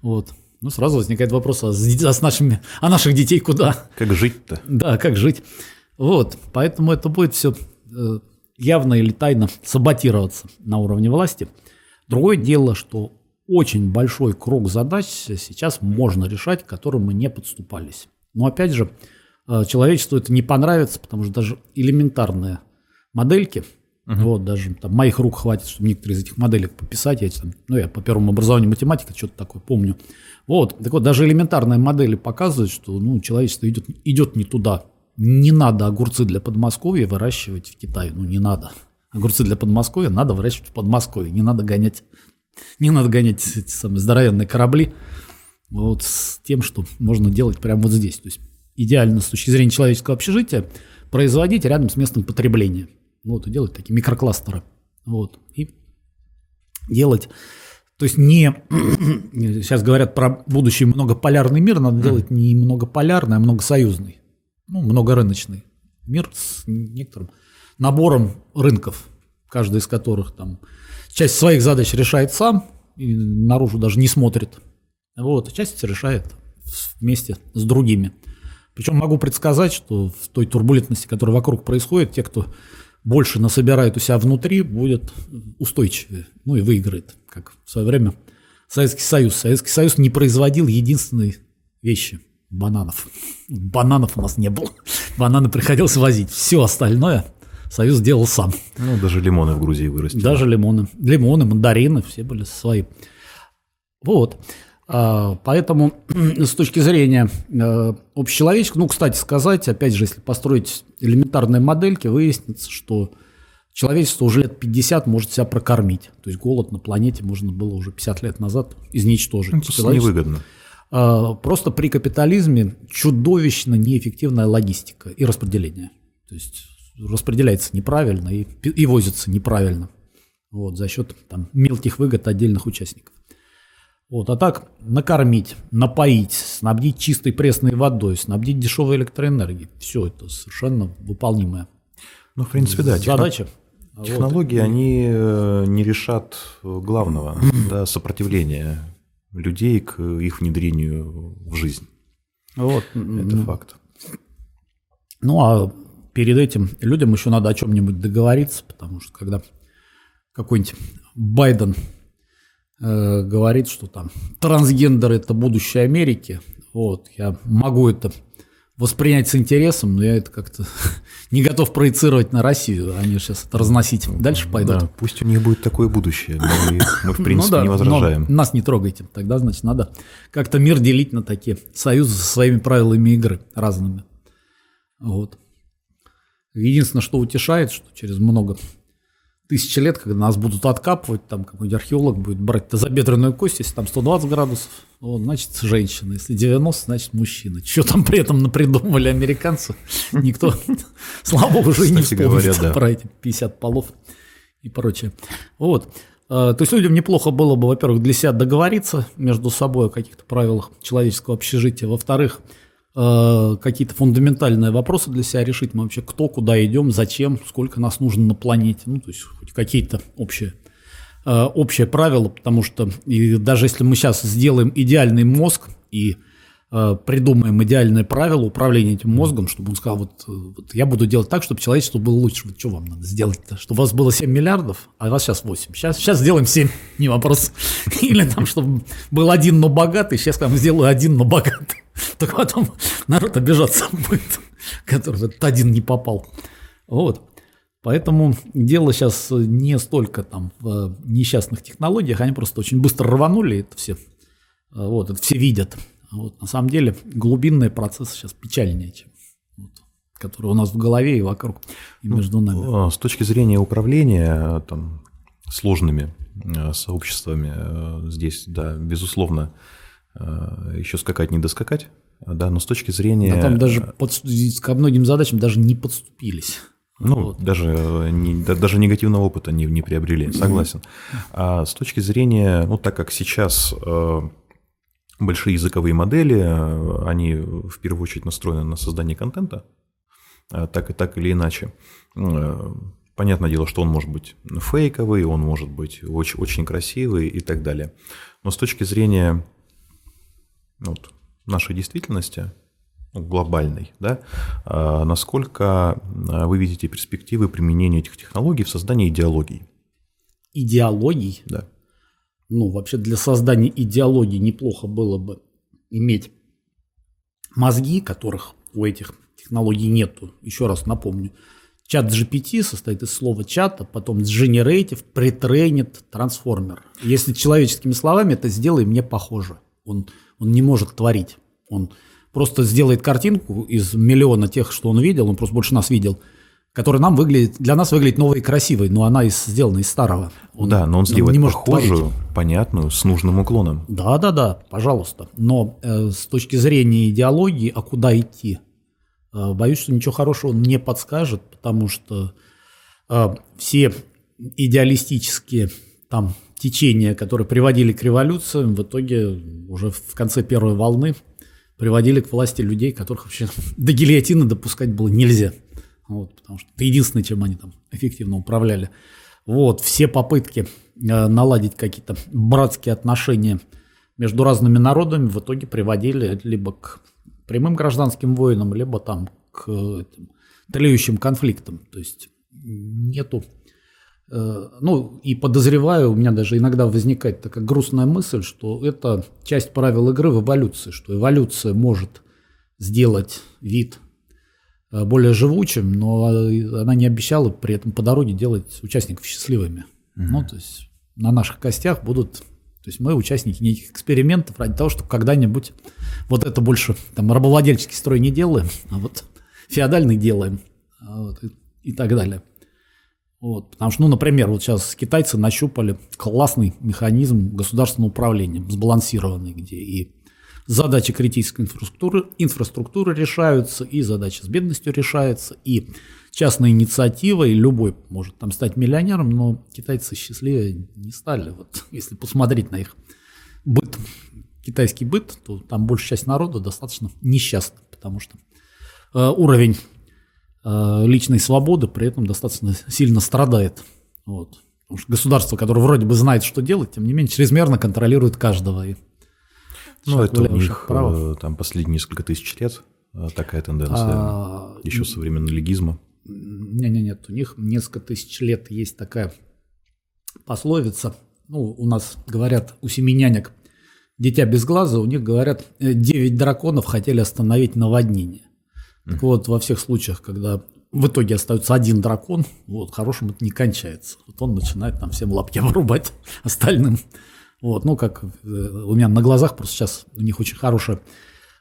вот. Ну, сразу возникает вопрос, а с, а с нашими, а наших детей куда?
Как жить-то?
Да, как жить. Вот, поэтому это будет все э, явно или тайно саботироваться на уровне власти. Другое дело, что очень большой круг задач сейчас можно решать, к которым мы не подступались. Но опять же, э, человечеству это не понравится, потому что даже элементарная модельки. Угу. Вот, даже там моих рук хватит, чтобы некоторые из этих моделек пописать. Я, там, ну, я по первому образованию математика что-то такое помню. Вот, так вот, даже элементарные модели показывают, что ну, человечество идет, идет не туда. Не надо огурцы для Подмосковья выращивать в Китае. Ну, не надо. Огурцы для Подмосковья надо выращивать в Подмосковье. Не надо гонять, не надо гонять эти самые здоровенные корабли вот с тем, что можно делать прямо вот здесь. То есть идеально с точки зрения человеческого общежития производить рядом с местом потребления. Вот, и делать такие микрокластеры. Вот. И делать то есть не, сейчас говорят про будущий многополярный мир, надо делать не многополярный, а многосоюзный, ну, многорыночный мир с некоторым набором рынков, каждый из которых там часть своих задач решает сам и наружу даже не смотрит, вот, а часть решает вместе с другими. Причем могу предсказать, что в той турбулентности, которая вокруг происходит, те, кто больше насобирает у себя внутри, будет устойчивее, ну и выиграет, как в свое время Советский Союз. Советский Союз не производил единственной вещи – бананов. Бананов у нас не было. Бананы приходилось возить. Все остальное Союз делал сам.
Ну, даже лимоны в Грузии вырастили.
Даже лимоны. Лимоны, мандарины, все были свои. Вот. А, поэтому с точки зрения э, общечеловеческого, ну, кстати сказать, опять же, если построить элементарные модельки, выяснится, что человечество уже лет 50 может себя прокормить. То есть голод на планете можно было уже 50 лет назад изничтожить.
Это ну, невыгодно.
А, просто при капитализме чудовищно неэффективная логистика и распределение. То есть распределяется неправильно и, и возится неправильно вот, за счет там, мелких выгод отдельных участников. Вот, а так накормить, напоить, снабдить чистой пресной водой, снабдить дешевой электроэнергией. Все это совершенно выполнимая
ну, в принципе, да.
Задача.
Технологии, вот. они э, не решат главного, да, сопротивления людей к их внедрению в жизнь.
Вот.
Это факт.
Ну, а перед этим людям еще надо о чем-нибудь договориться, потому что когда какой-нибудь Байден Э, говорит, что там трансгендер это будущее Америки. Вот, я могу это воспринять с интересом, но я это как-то не готов проецировать на Россию. Они сейчас это разносить дальше пойдут. Да,
пусть у них будет такое будущее. Мы, мы в ну принципе, ну да, не возражаем.
нас не трогайте. Тогда, значит, надо как-то мир делить на такие союзы со своими правилами игры разными. Вот. Единственное, что утешает, что через много тысячи лет, когда нас будут откапывать, там какой-нибудь археолог будет брать тазобедренную кость, если там 120 градусов, вот, значит, женщина, если 90, значит, мужчина. Что там при этом напридумывали американцы, никто, слава богу, уже не вспомнит про эти 50 полов и прочее. Вот. А, то есть людям неплохо было бы, во-первых, для себя договориться между собой о каких-то правилах человеческого общежития, во-вторых, Э, какие-то фундаментальные вопросы для себя решить. Мы вообще кто, куда идем, зачем, сколько нас нужно на планете. Ну, то есть хоть какие-то общие, э, общие правила, потому что и даже если мы сейчас сделаем идеальный мозг и придумаем идеальное правило управления этим мозгом, чтобы он сказал, вот, вот я буду делать так, чтобы человечество было лучше. Вот что вам надо сделать-то? Чтобы у вас было 7 миллиардов, а у вас сейчас 8. Сейчас, сейчас сделаем 7, не вопрос. Или там, чтобы был один, но богатый, сейчас я вам сделаю один, но богатый. Так потом народ обижаться будет, который в этот один не попал. Вот. Поэтому дело сейчас не столько там в несчастных технологиях, они просто очень быстро рванули это все. Вот, это все видят. Вот, на самом деле глубинные процессы сейчас печальнее, чем вот, которые у нас в голове и вокруг, и ну, между нами.
А, с точки зрения управления там, сложными э, сообществами, э, здесь, да, безусловно, Э, еще скакать, не доскакать, да, но с точки зрения... Да,
там даже под, ко многим задачам даже не подступились.
Ну, вот. даже, э, не, даже негативного опыта не, не приобрели, согласен. А с точки зрения, ну, так как сейчас э, большие языковые модели, они в первую очередь настроены на создание контента, так и так или иначе. Понятное дело, что он может быть фейковый, он может быть очень, очень красивый и так далее. Но с точки зрения вот, нашей действительности, ну, глобальной, да, а насколько а, вы видите перспективы применения этих технологий в создании идеологий?
Идеологий?
Да.
Ну, вообще для создания идеологии неплохо было бы иметь мозги, которых у этих технологий нету. Еще раз напомню. Чат GPT состоит из слова чата, потом generative, pretrained, трансформер. Если человеческими словами это сделай мне похоже. Он он не может творить. Он просто сделает картинку из миллиона тех, что он видел, он просто больше нас видел, которая нам выглядит, для нас выглядит новой и красивой, но она из, сделана из старого.
Он, да, но он сделает он не похожую, творить. понятную, с нужным уклоном.
Да, да, да, пожалуйста. Но э, с точки зрения идеологии, а куда идти? Э, боюсь, что ничего хорошего он не подскажет, потому что э, все идеалистические там течения, которые приводили к революциям, в итоге уже в конце первой волны приводили к власти людей, которых вообще до гильотины допускать было нельзя. Вот, потому что это единственное, чем они там эффективно управляли. Вот, все попытки э, наладить какие-то братские отношения между разными народами в итоге приводили либо к прямым гражданским войнам, либо там к этим, тлеющим конфликтам. То есть нету Э, ну, и подозреваю, у меня даже иногда возникает такая грустная мысль, что это часть правил игры в эволюции, что эволюция может сделать вид э, более живучим, но она не обещала при этом по дороге делать участников счастливыми. Mm-hmm. Ну, то есть на наших костях будут, то есть мы участники неких экспериментов ради того, чтобы когда-нибудь вот это больше там рабовладельческий строй не делаем, а вот феодальный делаем а вот, и, и так далее. Вот, потому что, ну, например, вот сейчас китайцы нащупали классный механизм государственного управления, сбалансированный, где и задачи критической инфраструктуры, инфраструктуры решаются, и задача с бедностью решается, и частная инициатива, и любой может там стать миллионером, но китайцы счастливее не стали. Вот, если посмотреть на их быт, китайский быт, то там большая часть народа достаточно несчастна, потому что э, уровень Э, личной свободы при этом достаточно сильно страдает. Вот. Потому что государство, которое вроде бы знает, что делать, тем не менее чрезмерно контролирует каждого. И
ну, это у них права. Э, там последние несколько тысяч лет э, такая тенденция, а, еще со времен легизма.
Нет, нет, нет, у них несколько тысяч лет есть такая пословица. Ну, у нас говорят у семи нянек дитя без глаза, у них говорят, девять драконов хотели остановить наводнение. Так вот, во всех случаях, когда в итоге остается один дракон, вот, хорошим это не кончается. Вот он начинает там всем лапки вырубать остальным. Вот, ну, как э, у меня на глазах просто сейчас у них очень хорошая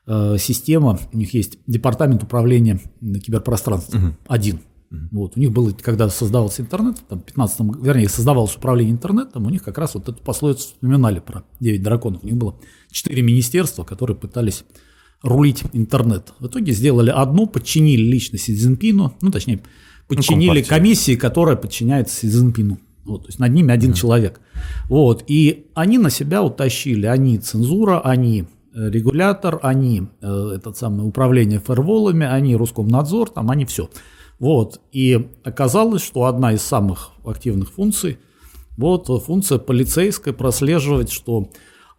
э, система, у них есть департамент управления киберпространством, угу. один. Вот, у них было, когда создавался интернет, там, 15 вернее, создавалось управление интернетом, у них как раз вот эту пословицу вспоминали про 9 драконов. У них было 4 министерства, которые пытались рулить интернет. В итоге сделали одну, подчинили лично Си Цзиньпину, ну, точнее, подчинили ну, комиссии, которая подчиняется Си Цзиньпину. Вот, то есть над ними один mm. человек. Вот, и они на себя утащили, они цензура, они э, регулятор, они э, этот самый управление фаерволами, они Роскомнадзор, там они все. Вот, и оказалось, что одна из самых активных функций, вот функция полицейская прослеживать, что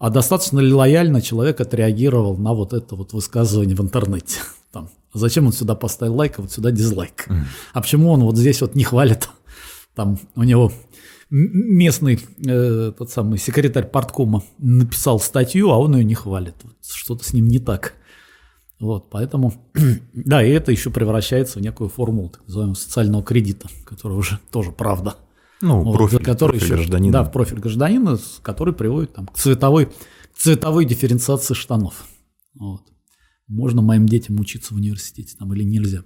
а достаточно ли лояльно человек отреагировал на вот это вот высказывание в интернете? Там, зачем он сюда поставил лайк, а вот сюда дизлайк? Mm. А почему он вот здесь вот не хвалит? Там у него местный э, тот самый секретарь порткома написал статью, а он ее не хвалит. Что-то с ним не так. Вот, поэтому, да, и это еще превращается в некую формулу так называемого социального кредита, которая уже тоже правда.
Ну, вот, профиль,
который профиль еще, гражданина. Да, в профиль гражданина, который приводит там, к, цветовой, к цветовой дифференциации штанов. Вот. Можно моим детям учиться в университете там, или нельзя.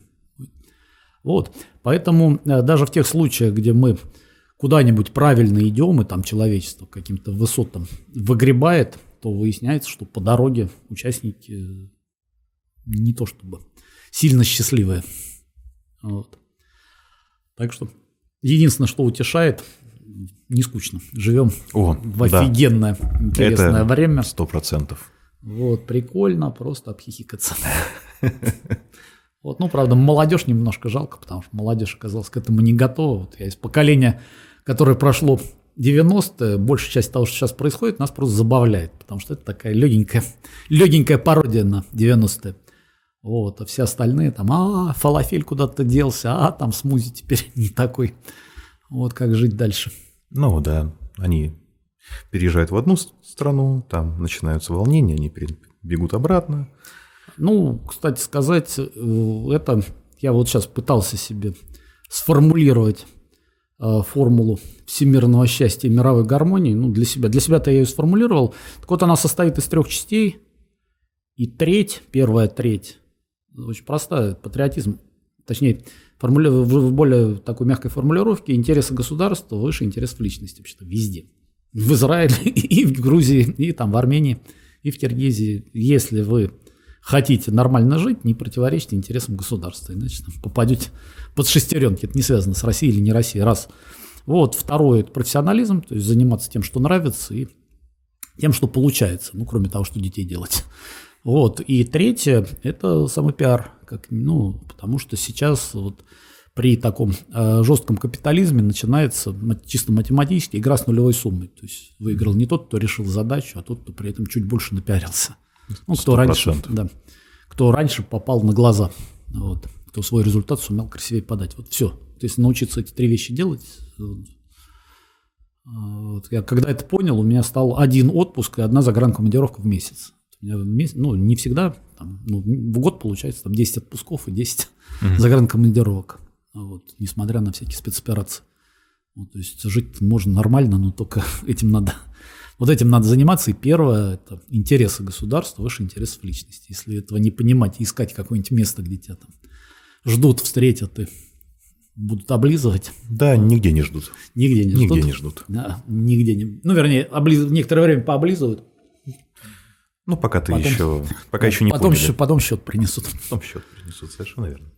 Вот. Поэтому э, даже в тех случаях, где мы куда-нибудь правильно идем, и там человечество каким-то высотам выгребает, то выясняется, что по дороге участники не то чтобы сильно счастливые. Вот. Так что Единственное, что утешает, не скучно. Живем О, в офигенное, да. интересное Это время.
Сто процентов.
Вот, прикольно, просто обхихикаться. Вот, ну, правда, молодежь немножко жалко, потому что молодежь оказалась к этому не готова. Вот я из поколения, которое прошло 90-е, большая часть того, что сейчас происходит, нас просто забавляет, потому что это такая легенькая, легенькая пародия на 90-е. Вот, а все остальные там, а, фалафель куда-то делся, а, там смузи теперь не такой. Вот как жить дальше.
Ну да, они переезжают в одну страну, там начинаются волнения, они бегут обратно.
Ну, кстати сказать, э, это я вот сейчас пытался себе сформулировать э, формулу всемирного счастья и мировой гармонии, ну, для себя. Для себя-то я ее сформулировал. Так вот, она состоит из трех частей. И треть, первая треть, очень простая, патриотизм, точнее, формули... в более такой мягкой формулировке интересы государства выше интересов личности вообще-то везде. В Израиле и в Грузии, и там в Армении, и в Киргизии. Если вы хотите нормально жить, не противоречите интересам государства, иначе там, попадете под шестеренки. Это не связано с Россией или не Россией. Раз. Вот, второе – это профессионализм, то есть заниматься тем, что нравится, и тем, что получается, ну, кроме того, что детей делать. Вот, и третье – это самый пиар, как, ну, потому что сейчас вот при таком э, жестком капитализме начинается чисто математически игра с нулевой суммой. То есть выиграл не тот, кто решил задачу, а тот, кто при этом чуть больше напиарился. Ну, кто 100%. раньше, да, кто раньше попал на глаза, вот, кто свой результат сумел красивее подать. Вот все. То есть научиться эти три вещи делать. Вот, я когда это понял, у меня стал один отпуск и одна загранкомандировка в месяц. У меня в месяц, ну, не всегда, там, ну, в год получается там 10 отпусков и 10 угу. загранкомандировок. Вот, несмотря на всякие спецоперации. Вот, то есть жить можно нормально, но только этим надо вот этим надо заниматься. И первое – это интересы государства, выше интересов личности. Если этого не понимать искать какое-нибудь место, где тебя там ждут, встретят и будут облизывать.
Да, нигде не ждут.
Нигде не
нигде
ждут.
не ждут.
Да, нигде не. Ну, вернее, облиз... некоторое время пооблизывают.
Ну, пока ты потом, еще, пока еще не
потом
поняли.
Еще, потом счет принесут.
Потом счет принесут, совершенно верно.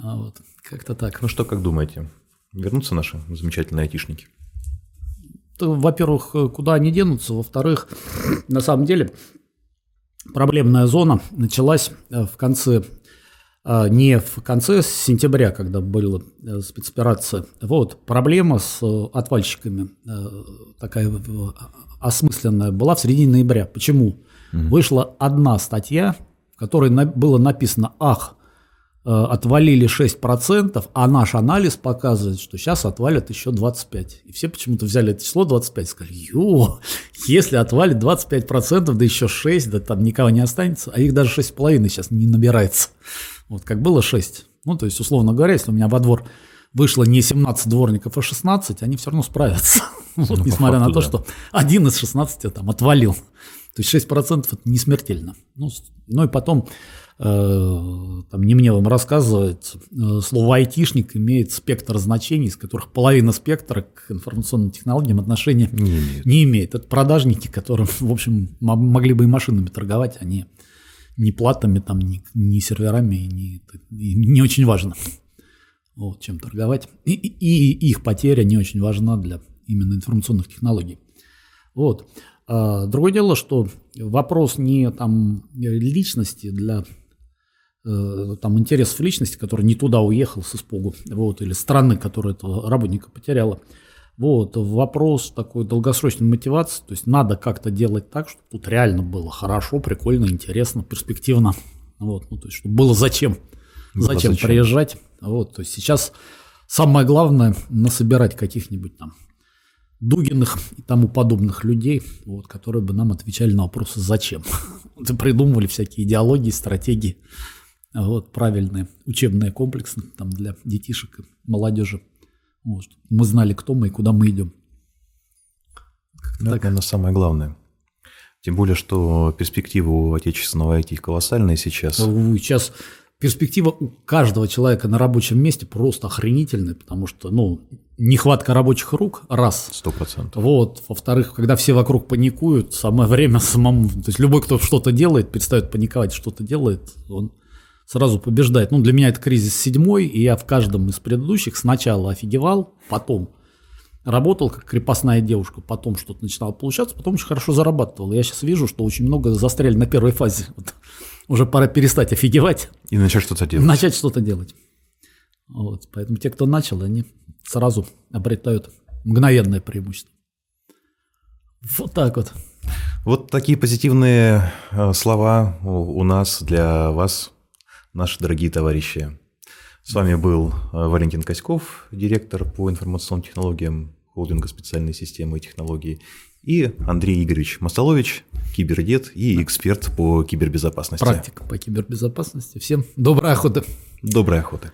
А вот, как-то так.
Ну что, как думаете, вернутся наши замечательные айтишники?
Во-первых, куда они денутся, во-вторых, на самом деле проблемная зона началась э, в конце э, не в конце сентября, когда была э, спецоперация. Вот, проблема с отвальщиками такая осмысленная была в середине ноября. Почему? Угу. Вышла одна статья, в которой было написано «Ах, Э, отвалили 6%, а наш анализ показывает, что сейчас отвалят еще 25%. И все почему-то взяли это число 25 и сказали, ё, если отвалит 25%, да еще 6, да там никого не останется, а их даже 6,5 сейчас не набирается. Вот как было 6. Ну, то есть, условно говоря, если у меня во двор вышло не 17 дворников, а 16, они все равно справятся. Ну, вот, несмотря факту, на то, да. что один из 16 там отвалил. То есть 6% это не смертельно. Ну, ну и потом Э, там, не мне вам рассказывать, э, слово «айтишник» имеет спектр значений, из которых половина спектра к информационным технологиям отношения не имеет. Не имеет. Это продажники, которые, в общем, могли бы и машинами торговать, а не, платами, там, не, не серверами, не, не очень важно, вот, чем торговать. И, и, и их потеря не очень важна для именно информационных технологий. Вот. А другое дело, что вопрос не там личности для Э, там интересов личности, который не туда уехал с испугу, вот, или страны, которая этого работника потеряла. Вот, вопрос такой долгосрочной мотивации, то есть надо как-то делать так, чтобы тут реально было хорошо, прикольно, интересно, перспективно, вот, ну, то есть, чтобы было зачем, было зачем, зачем приезжать, вот, то есть сейчас самое главное насобирать каких-нибудь там Дугиных и тому подобных людей, вот, которые бы нам отвечали на вопросы «зачем?». Придумывали всякие идеологии, стратегии, вот, правильные учебные комплексы там, для детишек и молодежи. Вот, мы знали, кто мы и куда мы идем.
Ну, так. Это самое главное. Тем более, что перспективы у отечественного IT колоссальные сейчас.
Сейчас перспектива у каждого человека на рабочем месте просто охренительная, потому что, ну, нехватка рабочих рук, раз.
Сто процентов.
Вот. Во-вторых, когда все вокруг паникуют, самое время самому, то есть любой, кто что-то делает, перестает паниковать, что-то делает, он сразу побеждает. Ну, для меня это кризис седьмой, и я в каждом из предыдущих сначала офигевал, потом работал как крепостная девушка, потом что-то начинало получаться, потом очень хорошо зарабатывал. Я сейчас вижу, что очень много застряли на первой фазе. Вот. Уже пора перестать офигевать.
И начать что-то делать.
Начать что-то делать. Вот. Поэтому те, кто начал, они сразу обретают мгновенное преимущество. Вот так вот.
Вот такие позитивные э, слова у нас для вас наши дорогие товарищи. С вами был э, Валентин Коськов, директор по информационным технологиям холдинга специальной системы и технологий, и Андрей Игоревич Мостолович, кибердед и эксперт по кибербезопасности.
Практик по кибербезопасности. Всем доброй охоты.
Доброй охоты.